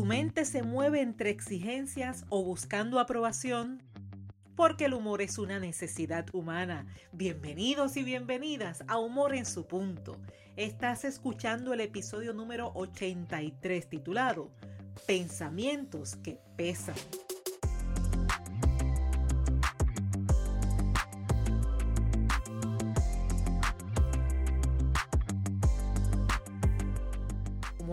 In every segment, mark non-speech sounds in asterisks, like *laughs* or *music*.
¿Tu mente se mueve entre exigencias o buscando aprobación? Porque el humor es una necesidad humana. Bienvenidos y bienvenidas a Humor en su punto. Estás escuchando el episodio número 83 titulado Pensamientos que pesan.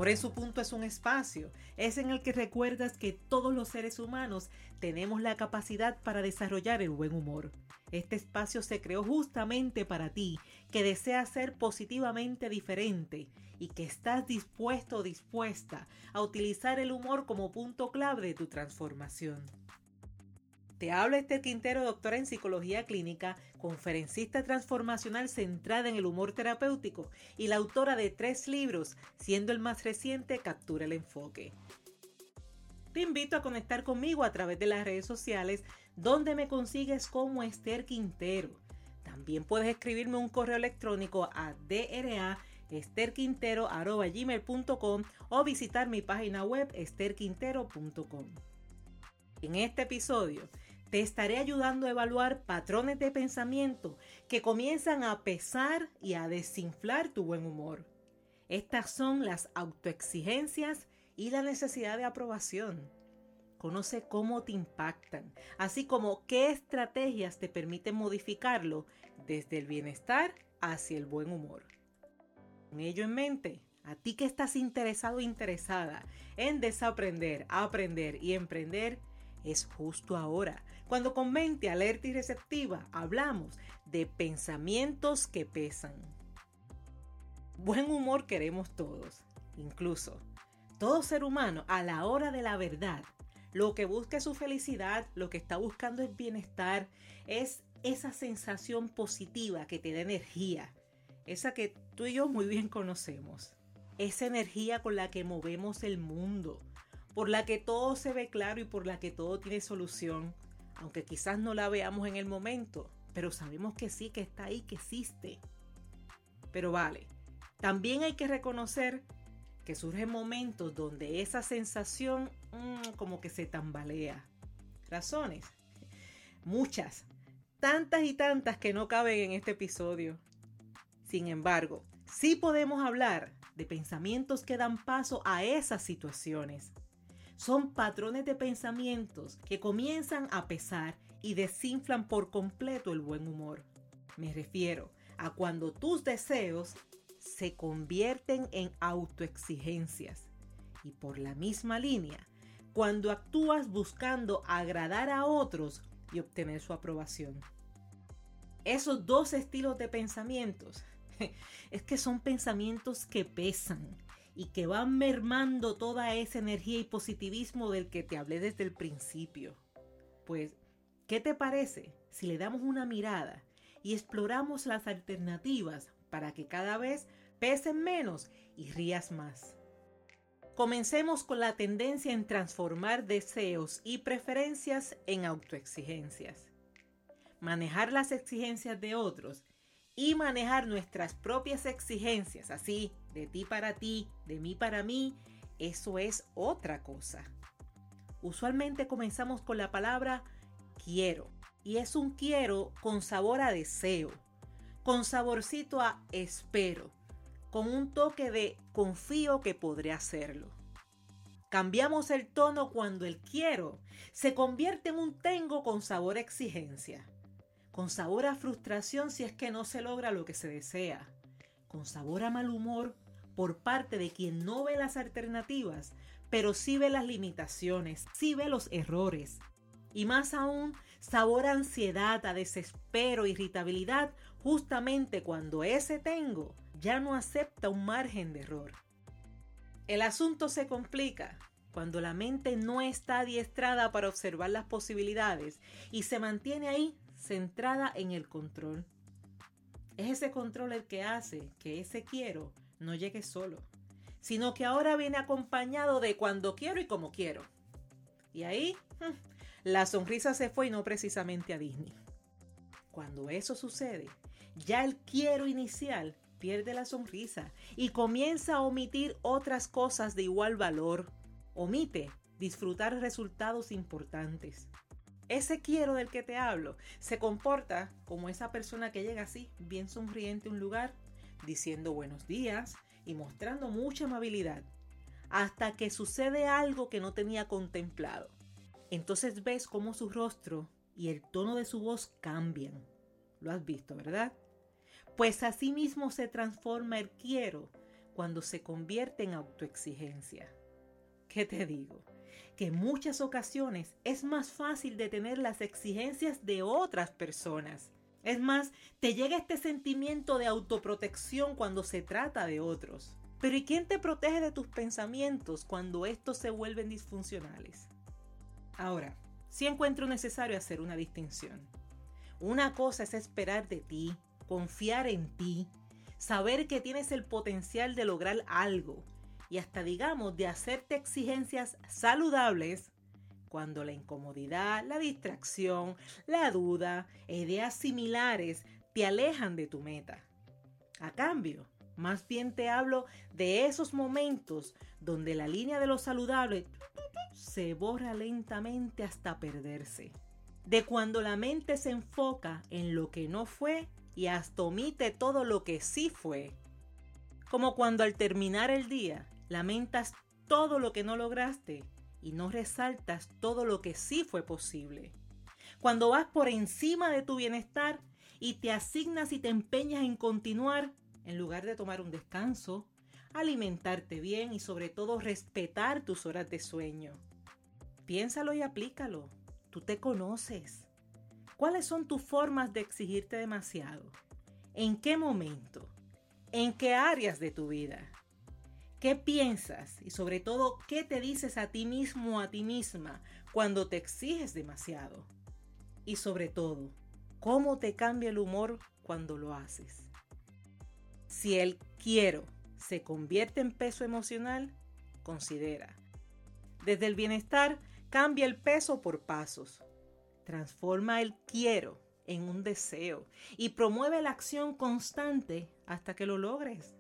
En su punto es un espacio, es en el que recuerdas que todos los seres humanos tenemos la capacidad para desarrollar el buen humor. Este espacio se creó justamente para ti, que deseas ser positivamente diferente y que estás dispuesto o dispuesta a utilizar el humor como punto clave de tu transformación. Te habla Esther Quintero, doctora en psicología clínica, conferencista transformacional centrada en el humor terapéutico y la autora de tres libros, siendo el más reciente Captura el Enfoque. Te invito a conectar conmigo a través de las redes sociales, donde me consigues como Esther Quintero. También puedes escribirme un correo electrónico a dra esterquintero.gmail.com o visitar mi página web esterquintero.com. En este episodio te estaré ayudando a evaluar patrones de pensamiento que comienzan a pesar y a desinflar tu buen humor. Estas son las autoexigencias y la necesidad de aprobación. Conoce cómo te impactan, así como qué estrategias te permiten modificarlo desde el bienestar hacia el buen humor. Con ello en mente, a ti que estás interesado o interesada en desaprender, aprender y emprender, es justo ahora, cuando con mente alerta y receptiva hablamos de pensamientos que pesan. Buen humor queremos todos, incluso todo ser humano a la hora de la verdad. Lo que busca es su felicidad, lo que está buscando es bienestar, es esa sensación positiva que te da energía, esa que tú y yo muy bien conocemos, esa energía con la que movemos el mundo, por la que todo se ve claro y por la que todo tiene solución, aunque quizás no la veamos en el momento, pero sabemos que sí, que está ahí, que existe. Pero vale, también hay que reconocer que surgen momentos donde esa sensación mm, como que se tambalea. Razones, muchas, tantas y tantas que no caben en este episodio. Sin embargo, sí podemos hablar de pensamientos que dan paso a esas situaciones son patrones de pensamientos que comienzan a pesar y desinflan por completo el buen humor. Me refiero a cuando tus deseos se convierten en autoexigencias. Y por la misma línea, cuando actúas buscando agradar a otros y obtener su aprobación. Esos dos estilos de pensamientos *laughs* es que son pensamientos que pesan, y que van mermando toda esa energía y positivismo del que te hablé desde el principio. Pues, ¿qué te parece si le damos una mirada y exploramos las alternativas para que cada vez pesen menos y rías más? Comencemos con la tendencia en transformar deseos y preferencias en autoexigencias. Manejar las exigencias de otros y manejar nuestras propias exigencias, así, de ti para ti, de mí para mí, eso es otra cosa. Usualmente comenzamos con la palabra quiero y es un quiero con sabor a deseo, con saborcito a espero, con un toque de confío que podré hacerlo. Cambiamos el tono cuando el quiero se convierte en un tengo con sabor a exigencia con sabor a frustración si es que no se logra lo que se desea, con sabor a mal humor por parte de quien no ve las alternativas, pero sí ve las limitaciones, sí ve los errores. Y más aún, sabor a ansiedad, a desespero, irritabilidad, justamente cuando ese tengo ya no acepta un margen de error. El asunto se complica cuando la mente no está adiestrada para observar las posibilidades y se mantiene ahí centrada en el control. Es ese control el que hace que ese quiero no llegue solo, sino que ahora viene acompañado de cuando quiero y como quiero. Y ahí hmm, la sonrisa se fue y no precisamente a Disney. Cuando eso sucede, ya el quiero inicial pierde la sonrisa y comienza a omitir otras cosas de igual valor omite disfrutar resultados importantes. Ese quiero del que te hablo se comporta como esa persona que llega así, bien sonriente a un lugar, diciendo buenos días y mostrando mucha amabilidad, hasta que sucede algo que no tenía contemplado. Entonces ves cómo su rostro y el tono de su voz cambian. Lo has visto, ¿verdad? Pues así mismo se transforma el quiero cuando se convierte en autoexigencia. ¿Qué te digo? Que en muchas ocasiones es más fácil detener las exigencias de otras personas. Es más, te llega este sentimiento de autoprotección cuando se trata de otros. Pero ¿y quién te protege de tus pensamientos cuando estos se vuelven disfuncionales? Ahora, sí encuentro necesario hacer una distinción. Una cosa es esperar de ti, confiar en ti, saber que tienes el potencial de lograr algo y hasta digamos de hacerte exigencias saludables cuando la incomodidad, la distracción, la duda, ideas similares te alejan de tu meta. A cambio, más bien te hablo de esos momentos donde la línea de lo saludable se borra lentamente hasta perderse. De cuando la mente se enfoca en lo que no fue y hasta omite todo lo que sí fue. Como cuando al terminar el día lamentas todo lo que no lograste y no resaltas todo lo que sí fue posible. Cuando vas por encima de tu bienestar y te asignas y te empeñas en continuar en lugar de tomar un descanso, alimentarte bien y sobre todo respetar tus horas de sueño. Piénsalo y aplícalo. Tú te conoces. ¿Cuáles son tus formas de exigirte demasiado? ¿En qué momento? ¿En qué áreas de tu vida? ¿Qué piensas y sobre todo qué te dices a ti mismo o a ti misma cuando te exiges demasiado? Y sobre todo, ¿cómo te cambia el humor cuando lo haces? Si el quiero se convierte en peso emocional, considera. Desde el bienestar, cambia el peso por pasos. Transforma el quiero en un deseo y promueve la acción constante hasta que lo logres.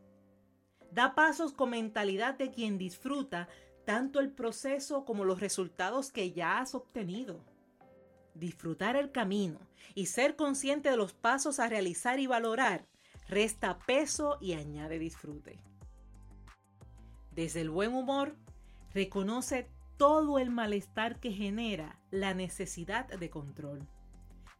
Da pasos con mentalidad de quien disfruta tanto el proceso como los resultados que ya has obtenido. Disfrutar el camino y ser consciente de los pasos a realizar y valorar resta peso y añade disfrute. Desde el buen humor, reconoce todo el malestar que genera la necesidad de control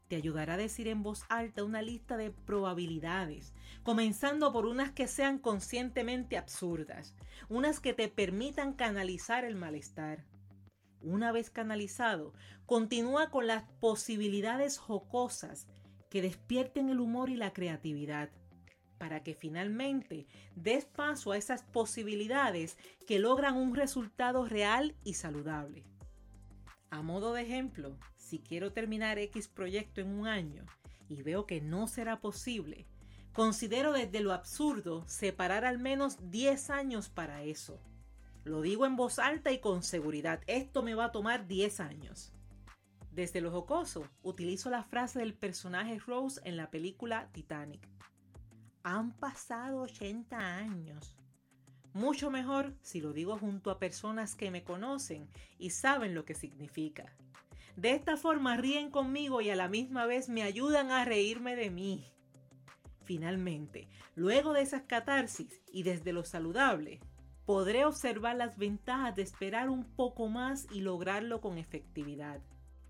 te ayudará a decir en voz alta una lista de probabilidades, comenzando por unas que sean conscientemente absurdas, unas que te permitan canalizar el malestar. Una vez canalizado, continúa con las posibilidades jocosas que despierten el humor y la creatividad, para que finalmente des paso a esas posibilidades que logran un resultado real y saludable. A modo de ejemplo, si quiero terminar X proyecto en un año y veo que no será posible, considero desde lo absurdo separar al menos 10 años para eso. Lo digo en voz alta y con seguridad, esto me va a tomar 10 años. Desde lo jocoso, utilizo la frase del personaje Rose en la película Titanic. Han pasado 80 años. Mucho mejor si lo digo junto a personas que me conocen y saben lo que significa. De esta forma ríen conmigo y a la misma vez me ayudan a reírme de mí. Finalmente, luego de esas catarsis y desde lo saludable, podré observar las ventajas de esperar un poco más y lograrlo con efectividad.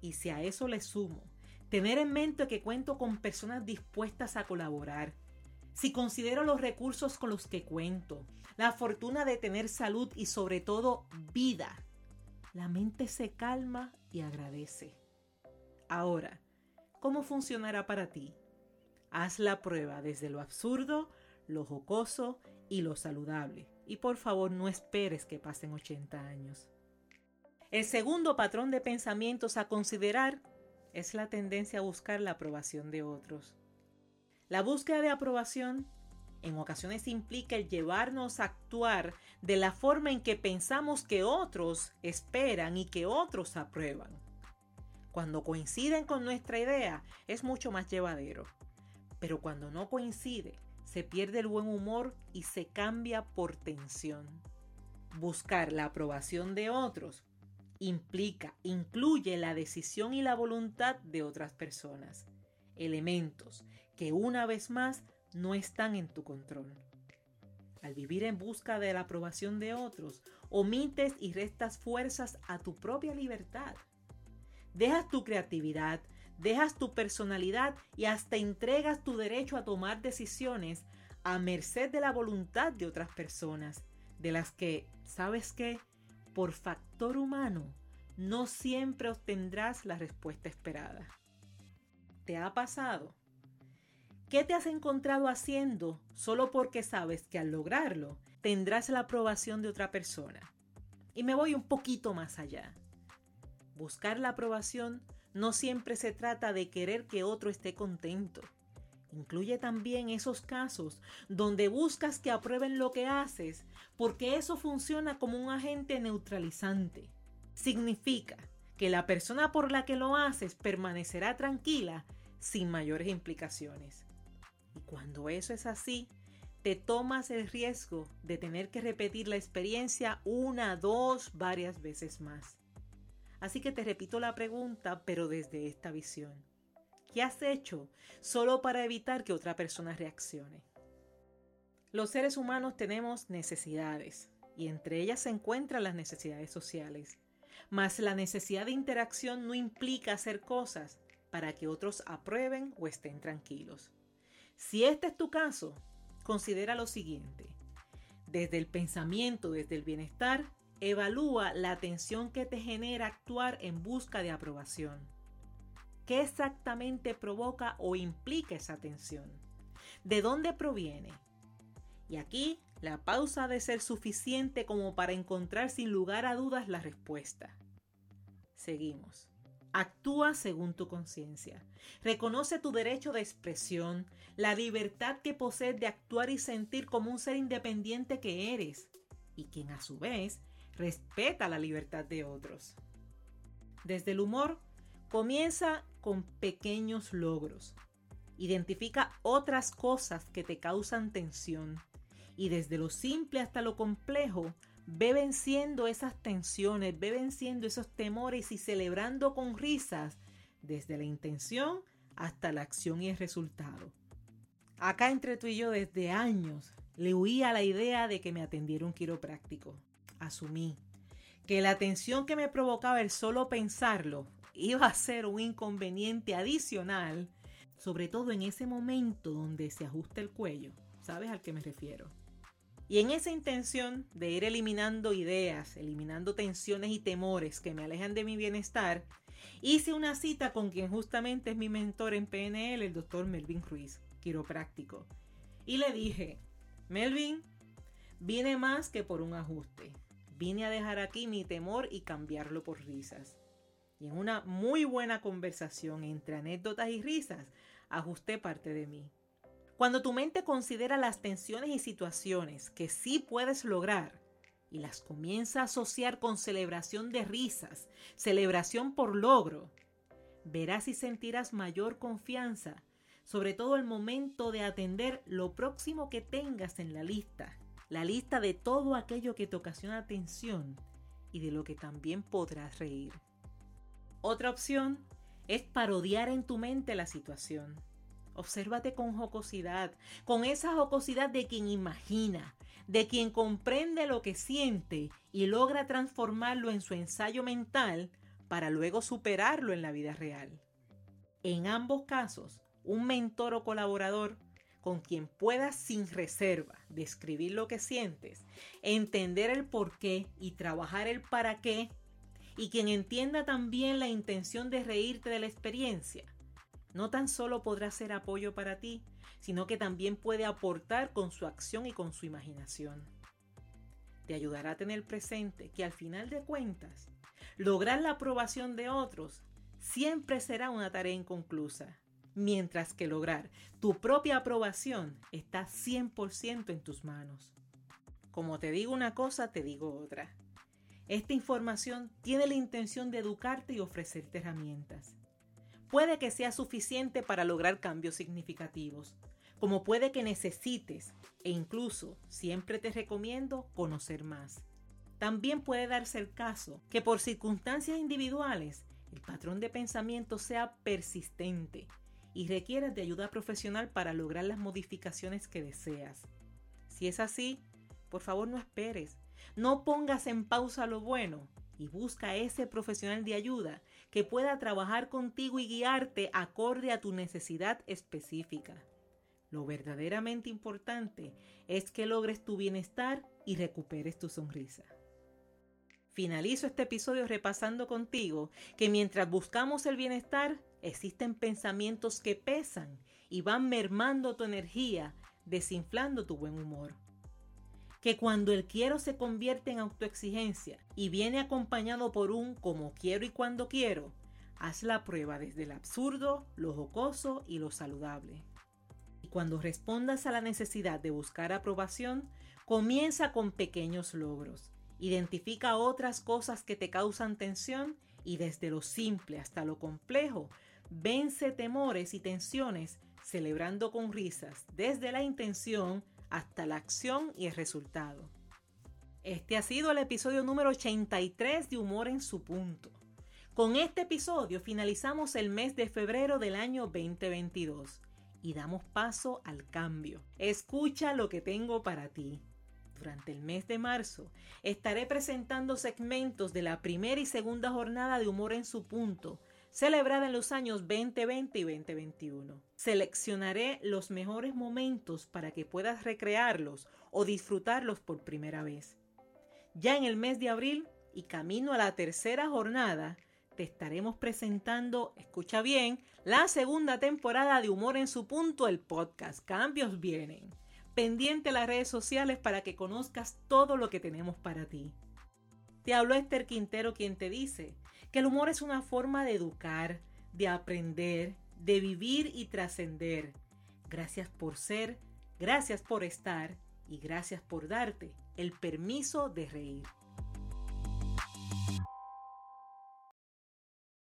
Y si a eso le sumo, tener en mente que cuento con personas dispuestas a colaborar, si considero los recursos con los que cuento, la fortuna de tener salud y sobre todo vida, la mente se calma y agradece. Ahora, ¿cómo funcionará para ti? Haz la prueba desde lo absurdo, lo jocoso y lo saludable. Y por favor no esperes que pasen 80 años. El segundo patrón de pensamientos a considerar es la tendencia a buscar la aprobación de otros. La búsqueda de aprobación en ocasiones implica el llevarnos a actuar de la forma en que pensamos que otros esperan y que otros aprueban. Cuando coinciden con nuestra idea es mucho más llevadero, pero cuando no coincide se pierde el buen humor y se cambia por tensión. Buscar la aprobación de otros implica, incluye la decisión y la voluntad de otras personas, elementos que una vez más no están en tu control. Al vivir en busca de la aprobación de otros, omites y restas fuerzas a tu propia libertad. Dejas tu creatividad, dejas tu personalidad y hasta entregas tu derecho a tomar decisiones a merced de la voluntad de otras personas, de las que, ¿sabes qué? Por factor humano, no siempre obtendrás la respuesta esperada. ¿Te ha pasado? ¿Qué te has encontrado haciendo solo porque sabes que al lograrlo tendrás la aprobación de otra persona? Y me voy un poquito más allá. Buscar la aprobación no siempre se trata de querer que otro esté contento. Incluye también esos casos donde buscas que aprueben lo que haces porque eso funciona como un agente neutralizante. Significa que la persona por la que lo haces permanecerá tranquila sin mayores implicaciones. Y cuando eso es así, te tomas el riesgo de tener que repetir la experiencia una, dos, varias veces más. Así que te repito la pregunta, pero desde esta visión. ¿Qué has hecho solo para evitar que otra persona reaccione? Los seres humanos tenemos necesidades y entre ellas se encuentran las necesidades sociales. Mas la necesidad de interacción no implica hacer cosas para que otros aprueben o estén tranquilos. Si este es tu caso, considera lo siguiente. Desde el pensamiento, desde el bienestar, evalúa la atención que te genera actuar en busca de aprobación. ¿Qué exactamente provoca o implica esa tensión? ¿De dónde proviene? Y aquí la pausa ha de ser suficiente como para encontrar sin lugar a dudas la respuesta. Seguimos. Actúa según tu conciencia. Reconoce tu derecho de expresión, la libertad que posees de actuar y sentir como un ser independiente que eres, y quien a su vez respeta la libertad de otros. Desde el humor Comienza con pequeños logros. Identifica otras cosas que te causan tensión y desde lo simple hasta lo complejo, ve venciendo esas tensiones, ve venciendo esos temores y celebrando con risas desde la intención hasta la acción y el resultado. Acá entre tú y yo desde años le huía la idea de que me atendiera un quiropráctico. Asumí que la tensión que me provocaba el solo pensarlo iba a ser un inconveniente adicional, sobre todo en ese momento donde se ajusta el cuello. ¿Sabes al que me refiero? Y en esa intención de ir eliminando ideas, eliminando tensiones y temores que me alejan de mi bienestar, hice una cita con quien justamente es mi mentor en PNL, el doctor Melvin Ruiz, quiropráctico. Y le dije, Melvin, vine más que por un ajuste. Vine a dejar aquí mi temor y cambiarlo por risas y en una muy buena conversación entre anécdotas y risas, ajusté parte de mí. Cuando tu mente considera las tensiones y situaciones que sí puedes lograr y las comienza a asociar con celebración de risas, celebración por logro, verás y sentirás mayor confianza, sobre todo el momento de atender lo próximo que tengas en la lista, la lista de todo aquello que te ocasiona tensión y de lo que también podrás reír. Otra opción es parodiar en tu mente la situación. Obsérvate con jocosidad, con esa jocosidad de quien imagina, de quien comprende lo que siente y logra transformarlo en su ensayo mental para luego superarlo en la vida real. En ambos casos, un mentor o colaborador con quien puedas sin reserva describir lo que sientes, entender el por qué y trabajar el para qué y quien entienda también la intención de reírte de la experiencia, no tan solo podrá ser apoyo para ti, sino que también puede aportar con su acción y con su imaginación. Te ayudará a tener presente que al final de cuentas, lograr la aprobación de otros siempre será una tarea inconclusa, mientras que lograr tu propia aprobación está 100% en tus manos. Como te digo una cosa, te digo otra. Esta información tiene la intención de educarte y ofrecerte herramientas. Puede que sea suficiente para lograr cambios significativos, como puede que necesites, e incluso siempre te recomiendo conocer más. También puede darse el caso que por circunstancias individuales el patrón de pensamiento sea persistente y requieras de ayuda profesional para lograr las modificaciones que deseas. Si es así, por favor no esperes, no pongas en pausa lo bueno y busca a ese profesional de ayuda que pueda trabajar contigo y guiarte acorde a tu necesidad específica. Lo verdaderamente importante es que logres tu bienestar y recuperes tu sonrisa. Finalizo este episodio repasando contigo que mientras buscamos el bienestar, existen pensamientos que pesan y van mermando tu energía, desinflando tu buen humor. Que cuando el quiero se convierte en autoexigencia y viene acompañado por un como quiero y cuando quiero, haz la prueba desde el absurdo, lo jocoso y lo saludable. Y cuando respondas a la necesidad de buscar aprobación, comienza con pequeños logros Identifica otras cosas que te causan tensión y desde lo simple hasta lo complejo, vence temores y tensiones celebrando con risas desde la intención hasta la acción y el resultado. Este ha sido el episodio número 83 de Humor en su punto. Con este episodio finalizamos el mes de febrero del año 2022 y damos paso al cambio. Escucha lo que tengo para ti. Durante el mes de marzo estaré presentando segmentos de la primera y segunda jornada de Humor en su punto, celebrada en los años 2020 y 2021. Seleccionaré los mejores momentos para que puedas recrearlos o disfrutarlos por primera vez. Ya en el mes de abril y camino a la tercera jornada, te estaremos presentando, escucha bien, la segunda temporada de Humor en su punto, el podcast. Cambios vienen pendiente las redes sociales para que conozcas todo lo que tenemos para ti. Te habló Esther Quintero quien te dice que el humor es una forma de educar, de aprender, de vivir y trascender. Gracias por ser, gracias por estar y gracias por darte el permiso de reír.